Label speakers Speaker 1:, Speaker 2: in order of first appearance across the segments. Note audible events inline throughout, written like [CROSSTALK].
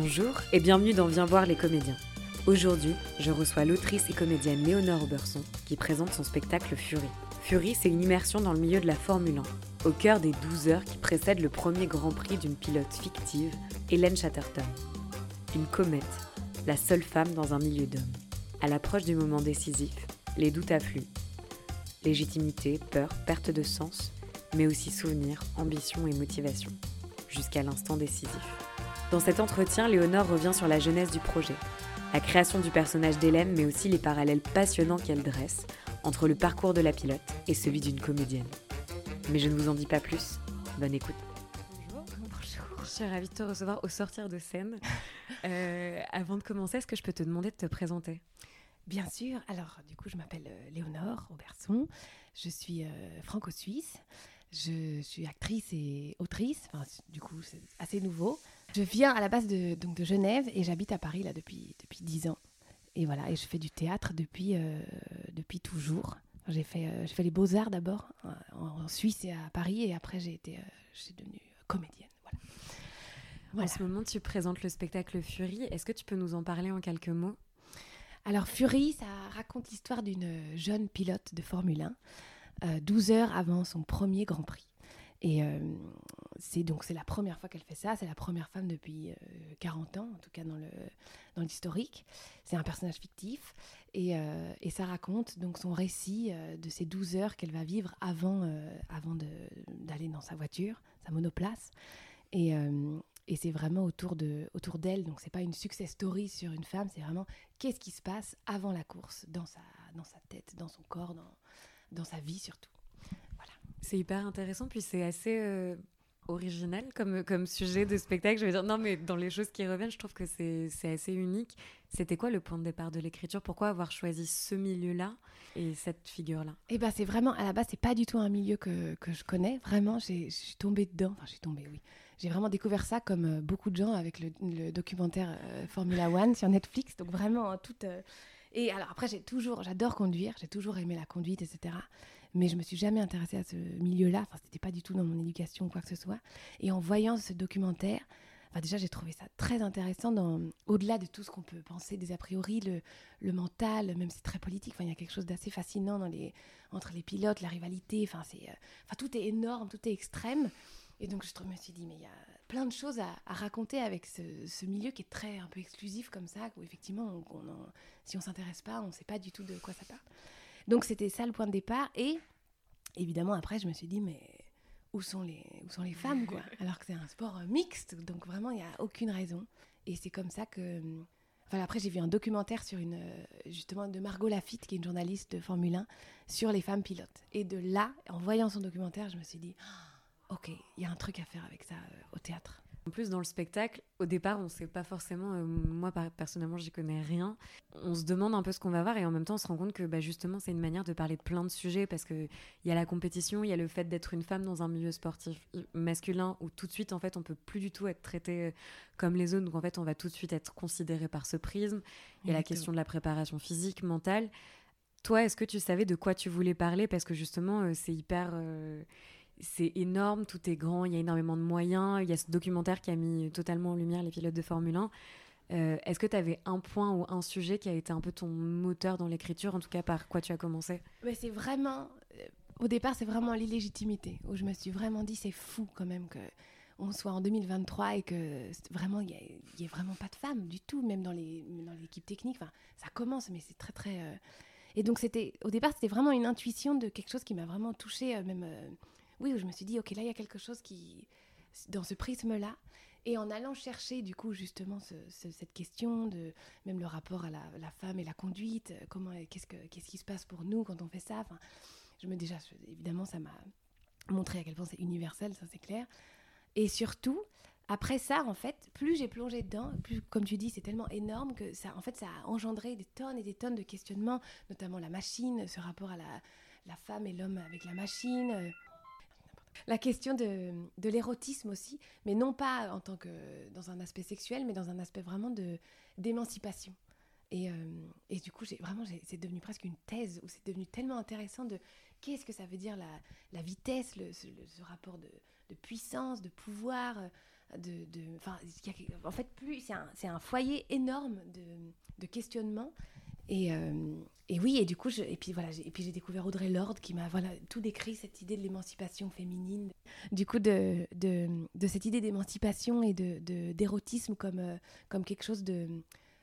Speaker 1: Bonjour et bienvenue dans Viens voir les comédiens. Aujourd'hui, je reçois l'autrice et comédienne Léonore Auberson qui présente son spectacle Fury. Fury, c'est une immersion dans le milieu de la Formule 1, au cœur des 12 heures qui précèdent le premier Grand Prix d'une pilote fictive, Hélène Chatterton. Une comète, la seule femme dans un milieu d'hommes. À l'approche du moment décisif, les doutes affluent. Légitimité, peur, perte de sens, mais aussi souvenirs, ambition et motivation, jusqu'à l'instant décisif. Dans cet entretien, Léonore revient sur la jeunesse du projet, la création du personnage d'Hélène, mais aussi les parallèles passionnants qu'elle dresse entre le parcours de la pilote et celui d'une comédienne. Mais je ne vous en dis pas plus. Bonne écoute. Bonjour. Bonjour. Je suis ravie de te recevoir au sortir de scène. [LAUGHS] Euh, avant de commencer, est-ce que je peux te demander de te présenter?
Speaker 2: Bien sûr. Alors, du coup, je m'appelle euh, Léonore Auberson. Je suis euh, franco-suisse. Je suis actrice et autrice. Enfin, du coup, c'est assez nouveau. Je viens à la base de, donc de Genève et j'habite à Paris là depuis depuis dix ans. Et voilà, et je fais du théâtre depuis euh, depuis toujours. J'ai fait euh, fait les beaux arts d'abord en, Suisse et à Paris et après j'ai été euh, devenue comédienne.
Speaker 1: Voilà. En ce moment, tu présentes le spectacle Fury. Est-ce que tu peux nous en parler en quelques mots?
Speaker 2: Alors Fury, ça raconte l'histoire d'une jeune pilote de Formule 1, 12 heures avant son premier Grand Prix. Et euh, c'est donc c'est la première fois qu'elle fait ça. C'est la première femme depuis 40 euh, ans, en tout cas dans le dans l'historique. C'est un personnage fictif et, euh, et, ça raconte donc son récit de ces 12 heures qu'elle va vivre avant d'aller dans sa voiture, sa monoplace. Et, et c'est vraiment autour de autour d'elle. Donc c'est pas une success story sur une femme. C'est vraiment qu'est-ce qui se passe avant la course dans sa dans sa tête, dans son corps, dans dans sa vie surtout.
Speaker 1: C'est hyper intéressant, puis c'est assez euh, original comme, comme sujet de spectacle. Je veux dire, non, mais dans les choses qui reviennent, je trouve que c'est assez unique. C'était quoi le point de départ de l'écriture? Pourquoi avoir choisi ce milieu-là et cette figure-là?
Speaker 2: Eh ben, c'est vraiment, à la base, c'est pas du tout un milieu que, que je connais. Vraiment, je suis tombée dedans. Enfin, je suis tombée, oui. J'ai vraiment découvert ça comme euh, beaucoup de gens avec le, documentaire euh, Formula One sur Netflix. Donc vraiment, hein, toute. Et alors après, j'ai toujours, j'adore conduire, j'ai toujours aimé la conduite, etc mais je me suis jamais intéressée à ce milieu-là. Enfin, c'était pas du tout dans mon éducation ou quoi que ce soit. Et en voyant ce documentaire, enfin, déjà, j'ai trouvé ça très intéressant, dans, au-delà de tout ce qu'on peut penser des a priori, le, le mental, même c'est très politique. Enfin, il y a quelque chose d'assez fascinant dans les, entre les pilotes, la rivalité. Enfin, c'est, euh, enfin, tout est énorme, tout est extrême. Et donc, je me suis dit, mais il y a plein de choses à, raconter avec ce, milieu qui est très un peu exclusif comme ça, où effectivement, on, si on s'intéresse pas, on ne sait pas du tout de quoi ça parle. Donc c'était ça le point de départ. Et évidemment, après, je me suis dit, mais où sont les, où sont les femmes, quoi? Alors que c'est un sport euh, mixte, donc vraiment, il n'y a aucune raison. Et c'est comme ça que... Enfin, après, j'ai vu un documentaire sur une, euh, justement, de Margot Lafitte, qui est une journaliste de Formule 1, sur les femmes pilotes. Et de là, en voyant son documentaire, je me suis dit, ah, ok, il y a un truc à faire avec ça euh, au théâtre.
Speaker 1: En plus, dans le spectacle, au départ, on ne sait pas forcément, euh, moi personnellement, j'y connais rien. On se demande un peu ce qu'on va voir et en même temps, on se rend compte que bah, justement, c'est une manière de parler de plein de sujets parce qu'il y a la compétition, il y a le fait d'être une femme dans un milieu sportif masculin où tout de suite, en fait, on peut plus du tout être traité euh, comme les autres. Donc, en fait, on va tout de suite être considéré par ce prisme. Il y a la question de la préparation physique, mentale. Toi, est-ce que tu savais de quoi tu voulais parler? Parce que justement, euh, c'est hyper c'est énorme, tout est grand, il y a énormément de moyens. Il y a ce documentaire qui a mis totalement en lumière les pilotes de Formule 1. Euh, est-ce que tu avais un point ou un sujet qui a été un peu ton moteur dans l'écriture, en tout cas par quoi tu as commencé?
Speaker 2: C'est vraiment, euh, au départ, c'est vraiment l'illégitimité, où je me suis vraiment dit, c'est fou quand même que on soit en 2023 et que vraiment, il n'y ait, vraiment pas de femmes du tout, même dans l'équipe technique. Enfin, ça commence, mais c'est très, très... Euh, et donc, c'était, au départ, c'était vraiment une intuition de quelque chose qui m'a vraiment touchée, même oui, où je me suis dit, ok, là, il y a quelque chose qui, dans ce prisme-là, et en allant chercher, du coup, justement, cette question de même le rapport à la, femme et la conduite, euh, comment, qu'est-ce, que, qu'est-ce qui se passe pour nous quand on fait ça. Enfin, je me déjà, évidemment, ça m'a montré à quel point c'est universel, ça c'est clair. Et surtout, après ça, en fait, plus j'ai plongé dedans, plus, comme tu dis, c'est tellement énorme que ça, en fait, ça a engendré des tonnes et des tonnes de questionnements, notamment la machine, ce rapport à la, la femme et l'homme avec la machine. Euh, la question de, de l'érotisme aussi, mais non pas en tant que dans un aspect sexuel, mais dans un aspect vraiment de d'émancipation. Et, euh, et, du coup, j'ai vraiment, c'est devenu presque une thèse où c'est devenu tellement intéressant de qu'est-ce que ça veut dire la, vitesse, le, ce, rapport de, puissance, de pouvoir, de, de en fait, plus c'est un, un, foyer énorme de, de questionnement. Et, et, oui, et du coup, et puis voilà, et puis j'ai découvert Audrey Lorde qui m'a voilà tout décrit cette idée de l'émancipation féminine, du coup de, de, de cette idée d'émancipation et de d'érotisme comme comme quelque chose de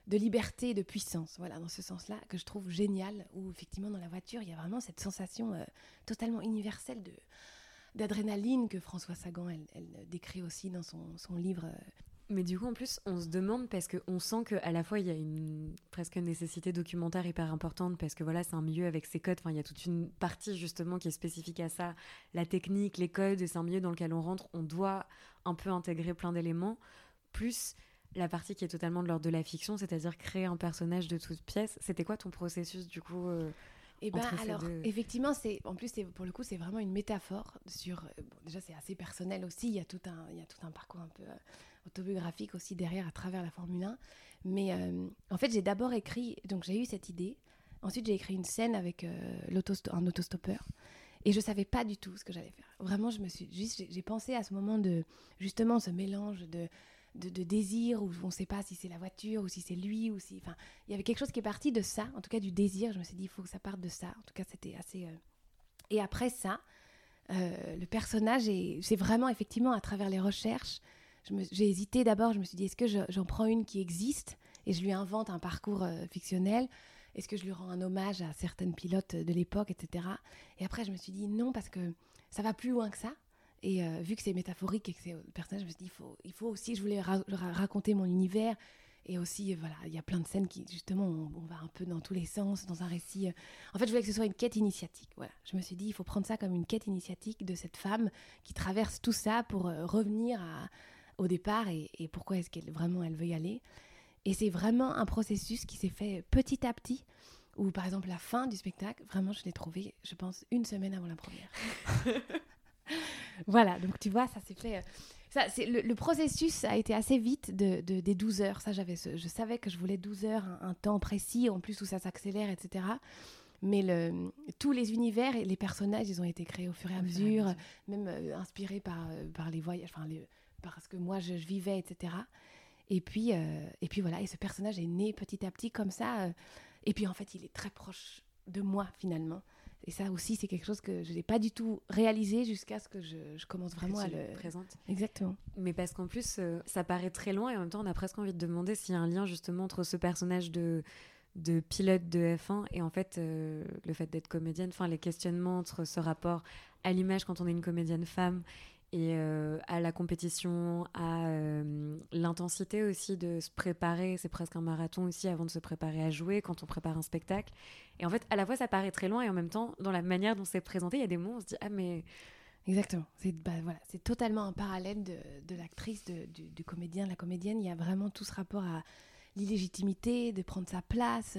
Speaker 2: de liberté et de puissance, voilà, dans ce sens-là, que je trouve génial, où effectivement dans la voiture, il y a vraiment cette sensation euh, totalement universelle d'adrénaline que François Sagan, elle, décrit aussi dans son, son livre.
Speaker 1: Mais du coup, en plus, on se demande parce qu'on sent qu'à la fois, il y a une presque nécessité documentaire hyper importante parce que voilà, c'est un milieu avec ses codes. Enfin, il y a toute une partie justement qui est spécifique à ça, la technique, les codes. C'est un milieu dans lequel on rentre. On doit un peu intégrer plein d'éléments. Plus, la partie qui est totalement de l'ordre de la fiction, c'est-à-dire créer un personnage de toute pièce. C'était quoi ton processus du coup euh,
Speaker 2: Eh ben alors effectivement, c'est en plus pour le coup c'est vraiment une métaphore sur. Euh, déjà c'est assez personnel aussi. Il y a tout un il y a tout un parcours un peu euh, autobiographique aussi derrière à travers la Formule 1. Mais en fait j'ai d'abord écrit donc j'ai eu cette idée. Ensuite j'ai écrit une scène avec un autostoppeur. Et je savais pas du tout ce que j'allais faire. Vraiment, je me suis juste, j'ai pensé à ce moment de justement ce mélange de de, désir, où on ne sait pas si c'est la voiture, ou si c'est lui, ou si... Enfin, il y avait quelque chose qui est parti de ça, en tout cas du désir. Je me suis dit, il faut que ça parte de ça. En tout cas, c'était assez... Euh, et après ça, euh, le personnage, c'est vraiment effectivement à travers les recherches, j'ai hésité d'abord, je me suis dit, est-ce que j'en prends une qui existe et je lui invente un parcours euh, fictionnel? Est-ce que je lui rends un hommage à certaines pilotes de l'époque, etc. Et après, je me suis dit, non, parce que ça va plus loin que ça. Et euh, vu que c'est métaphorique et que c'est personnage, je me suis dit, il faut, aussi, je voulais raconter mon univers. Et aussi, voilà, il y a plein de scènes qui, justement, on, va un peu dans tous les sens, dans un récit. Euh. En fait, je voulais que ce soit une quête initiatique. Voilà. Je me suis dit, il faut prendre ça comme une quête initiatique de cette femme qui traverse tout ça pour euh, revenir au départ et, pourquoi est-ce qu'elle vraiment elle veut y aller. Et c'est vraiment un processus qui s'est fait petit à petit. Où, par exemple, la fin du spectacle, vraiment, je l'ai trouvé, je pense, une semaine avant la première. [LAUGHS] voilà, donc tu vois, ça s'est fait. Euh, ça, c'est le, processus a été assez vite de, des 12 heures. Ça, j'avais, je savais que je voulais 12 heures, un, temps précis, en plus où ça s'accélère, etc. Mais le, tous les univers et les personnages, ils ont été créés au fur et à mesure, même euh, inspirés par, euh, par les voyages, enfin, les, parce que moi, je, vivais, etc. Et puis, et puis voilà, et ce personnage est né petit à petit comme ça. et puis en fait, il est très proche de moi finalement. Et ça aussi, c'est quelque chose que je n'ai pas du tout réalisé jusqu'à ce que je, commence vraiment à le
Speaker 1: présenter.
Speaker 2: Exactement.
Speaker 1: Mais parce qu'en plus, euh, ça paraît très loin et en même temps, on a presque envie de demander s'il y a un lien justement entre ce personnage de de pilote de F1 et en fait euh, le fait d'être comédienne, enfin les questionnements entre ce rapport à l'image quand on est une comédienne femme et euh, à la compétition, à euh, l'intensité aussi de se préparer. C'est presque un marathon aussi avant de se préparer à jouer quand on prépare un spectacle. Et en fait, à la fois, ça paraît très loin et en même temps, dans la manière dont c'est présenté, il y a des mots, on se dit Ah, mais.
Speaker 2: Exactement. C'est bah, voilà, totalement un parallèle de, l'actrice, du, comédien, la comédienne. Il y a vraiment tout ce rapport à l'illégitimité, de prendre sa place.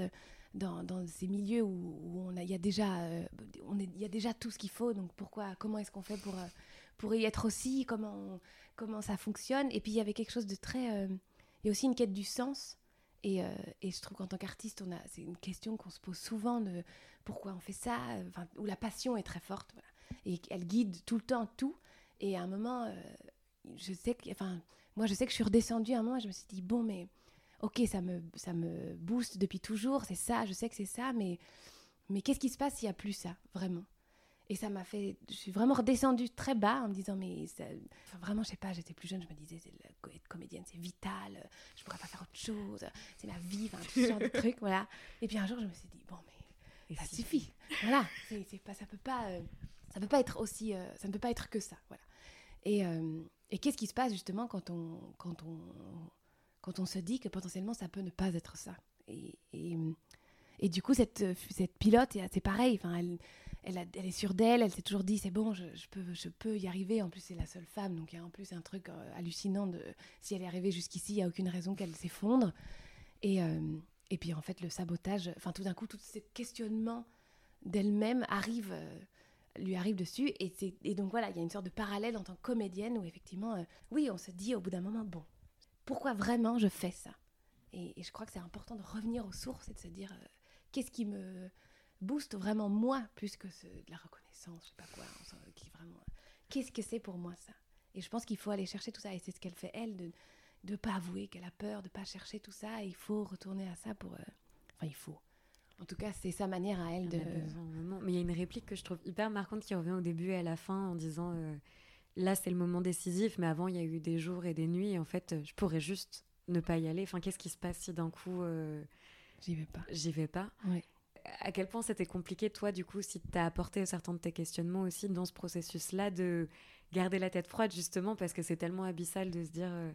Speaker 2: Dans, dans, ces milieux où, on a, il y a déjà, euh, on est, il y a déjà tout ce qu'il faut. Donc pourquoi, comment est-ce qu'on fait pour pour y être aussi, comment, comment ça fonctionne. Et puis il y avait quelque chose de très... Euh, il y a aussi une quête du sens. Et, euh, et je trouve qu'en tant qu'artiste, on a, c'est une question qu'on se pose souvent de pourquoi on fait ça, où la passion est très forte. Et elle guide tout le temps tout. Et à un moment, euh, je sais que, enfin, moi je sais que je suis redescendue à un moment, je me suis dit, bon, mais ok, ça me, ça me booste depuis toujours, c'est ça, je sais que c'est ça, mais, mais qu'est-ce qui se passe s'il n'y a plus ça, vraiment? Et ça m'a fait. Je suis vraiment redescendue très bas en me disant, mais vraiment, je sais pas, j'étais plus jeune, je me disais, être comédienne, c'est vital, je pourrais pas faire autre chose, c'est ma vie, enfin, tout ce genre de [LAUGHS] trucs, voilà. Et puis un jour, je me suis dit, bon, mais ça suffit. [LAUGHS] voilà, c'est pas, ça peut pas. Euh, ça peut pas être aussi. Euh, ça ne peut pas être que ça, voilà. Et, euh, et qu'est-ce qui se passe justement quand on, quand, on, quand on se dit que potentiellement ça peut ne pas être ça? Et, et, et du coup, cette, cette pilote, c'est pareil, enfin, elle elle, est sûre d'elle, elle s'est toujours dit c'est bon, je, peux, je peux y arriver. En plus, c'est la seule femme, donc il y a en plus un truc euh, hallucinant de si elle est arrivée jusqu'ici, il n'y a aucune raison qu'elle s'effondre. Et, euh, et puis en fait, le sabotage, enfin tout d'un coup, tout ce questionnement d'elle-même arrive, euh, lui arrive dessus. Et, et donc voilà, il y a une sorte de parallèle en tant que comédienne où effectivement, oui, on se dit au bout d'un moment, bon, pourquoi vraiment je fais ça? Et, et, je crois que c'est important de revenir aux sources et de se dire qu'est-ce qui me booste vraiment moi plus que ce, de la reconnaissance, je sais pas quoi, qui vraiment. Qu'est-ce que c'est pour moi ça? Et je pense qu'il faut aller chercher tout ça et c'est ce qu'elle fait elle de de pas avouer qu'elle a peur, de pas chercher tout ça. Et il faut retourner à ça pour. euh, Enfin, il faut. En tout cas, c'est sa manière à elle
Speaker 1: Il
Speaker 2: de.
Speaker 1: y en a besoin, vraiment. Mais il y a une réplique que je trouve hyper marquante qui revient au début et à la fin en disant euh, là c'est le moment décisif, mais avant il y a eu des jours et des nuits et en fait euh, je pourrais juste ne pas y aller. Enfin, qu'est-ce qui se passe si d'un coup euh,
Speaker 2: J'y vais pas.
Speaker 1: j'y vais pas?
Speaker 2: Ouais.
Speaker 1: À quel point c'était compliqué, toi, du coup, si tu as apporté certains de tes questionnements aussi dans ce processus-là, de garder la tête froide, justement, parce que c'est tellement abyssal de se dire, euh,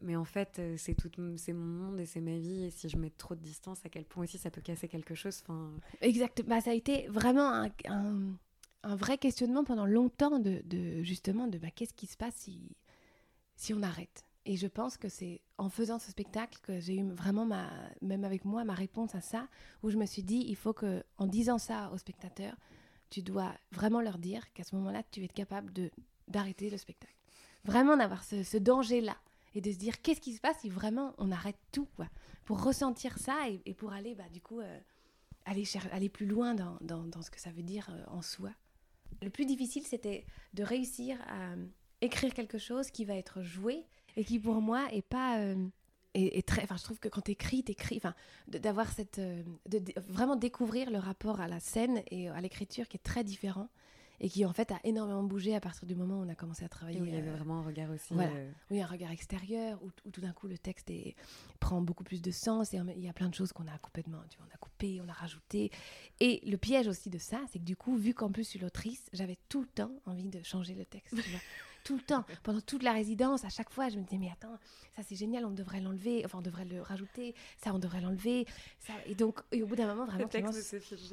Speaker 1: mais en fait, euh, c'est tout, c'est mon monde et c'est ma vie, et si je mets trop de distance, à quel point aussi ça peut casser quelque chose. Enfin,
Speaker 2: Exact. Bah, ça a été vraiment un, vrai questionnement pendant longtemps de, justement de bah, qu'est-ce qui se passe si on arrête? Et je pense que c'est en faisant ce spectacle que j'ai eu vraiment ma, même avec moi, ma réponse à ça, où je me suis dit, il faut que, en disant ça aux spectateurs, tu dois vraiment leur dire qu'à ce moment-là, tu es capable de d'arrêter le spectacle. Vraiment d'avoir ce, danger-là et de se dire qu'est-ce qui se passe si vraiment on arrête tout, pour ressentir ça et, pour aller, bah, du coup, euh, aller, aller plus loin dans, dans- dans ce que ça veut dire euh, en soi. Le plus difficile, c'était de réussir à euh, écrire quelque chose qui va être joué et qui, pour moi, est pas. euh, est- est très, enfin, je trouve que quand t'écris, t'écris, enfin, d'avoir cette, euh, de, de vraiment découvrir le rapport à la scène et à l'écriture qui est très différent et qui en fait a énormément bougé à partir du moment où on a commencé à travailler.
Speaker 1: et où il y avait
Speaker 2: euh,
Speaker 1: vraiment un regard aussi.
Speaker 2: voilà.
Speaker 1: euh,
Speaker 2: oui, un regard extérieur où, où tout d'un coup le texte est- prend beaucoup plus de sens et il y a plein de choses qu'on a complètement, tu vois, on a coupé, on a rajouté. Et le piège aussi de ça, c'est que du coup, vu qu'en plus je suis l'autrice, j'avais tout le temps envie de changer le texte. tu vois. [LAUGHS] tout le temps, pendant toute la résidence, à chaque fois, je me disais mais attends, ça c'est génial, on devrait l'enlever, enfin on devrait le rajouter, ça on devrait l'enlever, ça. Et donc, et au bout d'un moment, vraiment,
Speaker 1: le texte
Speaker 2: Clémence-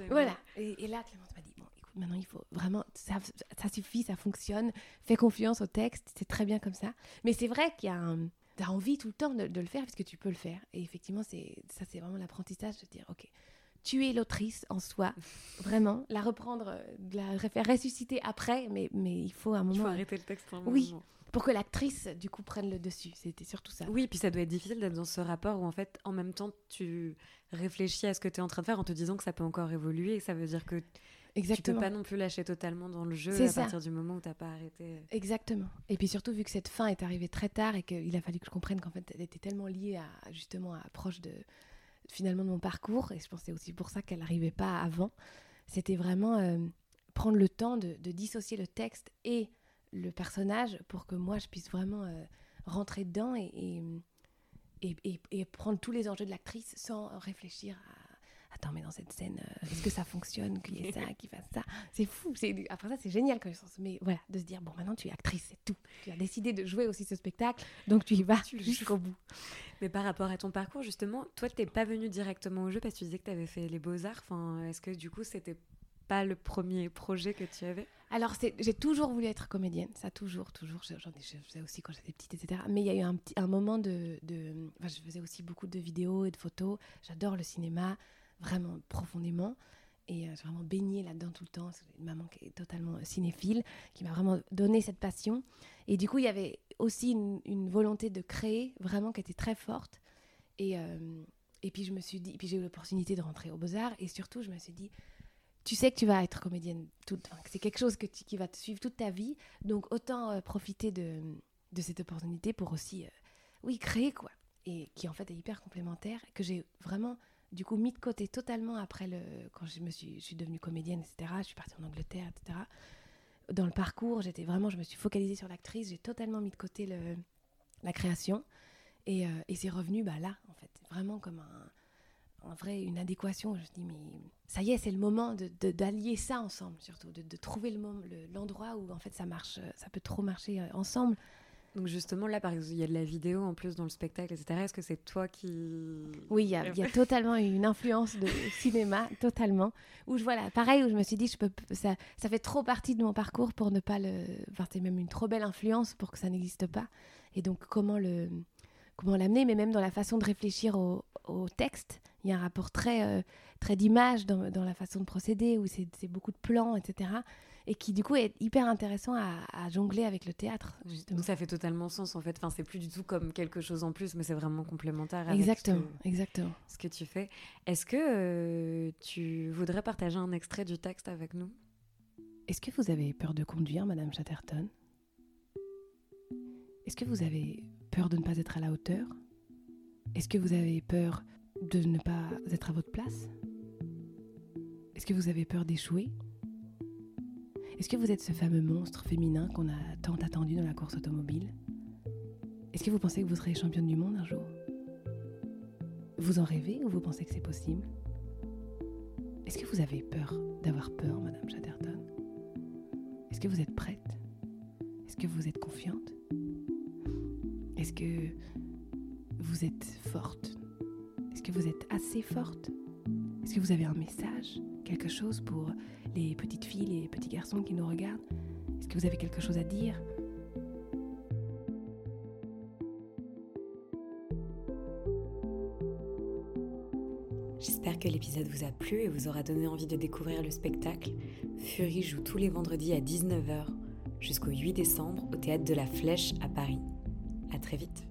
Speaker 2: voilà. Et, et là, Clémence m'a dit bon, écoute, maintenant il faut vraiment, ça, ça suffit, ça fonctionne. Fais confiance au texte, c'est très bien comme ça. Mais c'est vrai qu'il y a un, t'as envie tout le temps de, de le faire parce que tu peux le faire. Et effectivement, c'est ça, c'est vraiment l'apprentissage de dire ok. Tu es l'autrice en soi, vraiment. La reprendre, euh, la faire ressusciter après, mais, mais il faut un
Speaker 1: Il faut
Speaker 2: moment
Speaker 1: arrêter le texte un
Speaker 2: Oui.
Speaker 1: moment.
Speaker 2: pour que l'actrice, du coup, prenne le dessus. C'était surtout ça.
Speaker 1: Oui, puis ça doit être difficile d'être dans ce rapport où en fait, en même temps, tu réfléchis à ce que tu es en train de faire en te disant que ça peut encore évoluer. Et ça veut dire que tu
Speaker 2: Exactement.
Speaker 1: peux pas non plus lâcher totalement dans le jeu à
Speaker 2: ça.
Speaker 1: partir du moment où t'as pas arrêté.
Speaker 2: Exactement. Et puis surtout, vu que cette fin est arrivée très tard et qu'il a fallu que je comprenne qu'en fait, elle était tellement liée à, justement, à proche de, finalement, de mon parcours, et je pense c'est aussi pour ça qu'elle n'arrivait pas avant, c'était vraiment euh, prendre le temps de, dissocier le texte et le personnage pour que moi, je puisse vraiment euh, rentrer dedans et, et, et- et- prendre tous les enjeux de l'actrice sans réfléchir. Attends, mais dans cette scène, euh, est-ce que ça fonctionne qu'il y ait ça, qu'il fasse ça? C'est fou. c'est- Après ça, c'est génial comme sens. Mais voilà, de se dire, bon, maintenant tu es actrice, c'est tout. Tu as décidé de jouer aussi ce spectacle, donc tu y vas
Speaker 1: Tu
Speaker 2: jusqu'au bout.
Speaker 1: Mais par rapport à ton parcours, justement, toi, t'es pas venu directement au jeu parce que tu disais que tu avais fait les beaux-arts. Enfin, est-ce que du coup, c'était pas le premier projet que tu avais?
Speaker 2: Alors, c'est- j'ai toujours voulu être comédienne, ça toujours, toujours. Je- J'en ai, je faisais aussi quand j'étais petite, etc. Mais il y a eu un, petit, un moment de, de- enfin, je faisais aussi beaucoup de vidéos et de photos. J'adore le cinéma, vraiment profondément. Et euh, j'ai vraiment baigné là-dedans tout le temps. C'est une maman qui est totalement euh, cinéphile, qui m'a vraiment donné cette passion. Et du coup, il y avait aussi une, volonté de créer, vraiment, qui était très forte. Et, euh, et puis, je me suis dit, puis j'ai eu l'opportunité de rentrer au Beaux-Arts. Et surtout, je me suis dit, tu sais que tu vas être comédienne toute, c'est quelque chose que qui va te suivre toute ta vie, donc autant profiter de, de cette opportunité pour aussi, oui, créer quoi, et qui en fait est hyper complémentaire, que j'ai vraiment du coup mis de côté totalement après le, quand je me suis, je suis devenue comédienne, etc. Je suis partie en Angleterre, etc. Dans le parcours, j'étais vraiment, je me suis focalisée sur l'actrice, j'ai totalement mis de côté le, la création, et, euh, et c'est revenu bah là, en fait, vraiment comme un en vrai une adéquation. Je me dis, mais ça y est, c'est le moment de- d'allier ça ensemble, surtout, de, de trouver le l'endroit où en fait ça marche, ça peut trop marcher euh, ensemble.
Speaker 1: Donc justement, là, par exemple, il y a de la vidéo en plus dans le spectacle, etc. Est-ce que c'est toi qui...
Speaker 2: Oui, il y a, il y a totalement eu une influence de [LAUGHS] cinéma, totalement. Où je voilà, pareil, où je me suis dit, je peux, ça, ça fait trop partie de mon parcours pour ne pas le. Enfin, c'est même une trop belle influence pour que ça n'existe pas. Et donc, comment le, comment l'amener, mais même dans la façon de réfléchir au, au texte, il y a un rapport très, euh, très d'image dans, dans la façon de procéder, où c'est beaucoup de plans, etc. et qui du coup est hyper intéressant à, jongler avec le théâtre.
Speaker 1: Justement. ça fait totalement sens en fait. Enfin, c'est plus du tout comme quelque chose en plus, mais c'est vraiment complémentaire.
Speaker 2: exactement, exactement.
Speaker 1: Ce que tu fais. Est-ce que euh, tu voudrais partager un extrait du texte avec nous?
Speaker 2: Est-ce que vous avez peur de conduire, Madame Chatterton? Est-ce que vous avez peur de ne pas être à la hauteur? Est-ce que vous avez peur de ne pas être à votre place? Est-ce que vous avez peur d'échouer? Est-ce que vous êtes ce fameux monstre féminin qu'on a tant attendu dans la course automobile? Est-ce que vous pensez que vous serez championne du monde un jour? Vous en rêvez ou vous pensez que c'est possible? Est-ce que vous avez peur d'avoir peur, Madame Chatterton? Est-ce que vous êtes prête? Est-ce que vous êtes confiante? Est-ce que vous êtes forte? Est-ce que vous êtes assez forte? Est-ce que vous avez un message Quelque chose pour les petites filles, les petits garçons qui nous regardent? Est-ce que vous avez quelque chose à dire?
Speaker 1: J'espère que l'épisode vous a plu et vous aura donné envie de découvrir le spectacle. Fury joue tous les vendredis à 19h jusqu'au 8 décembre au théâtre de la Flèche à Paris. Très vite.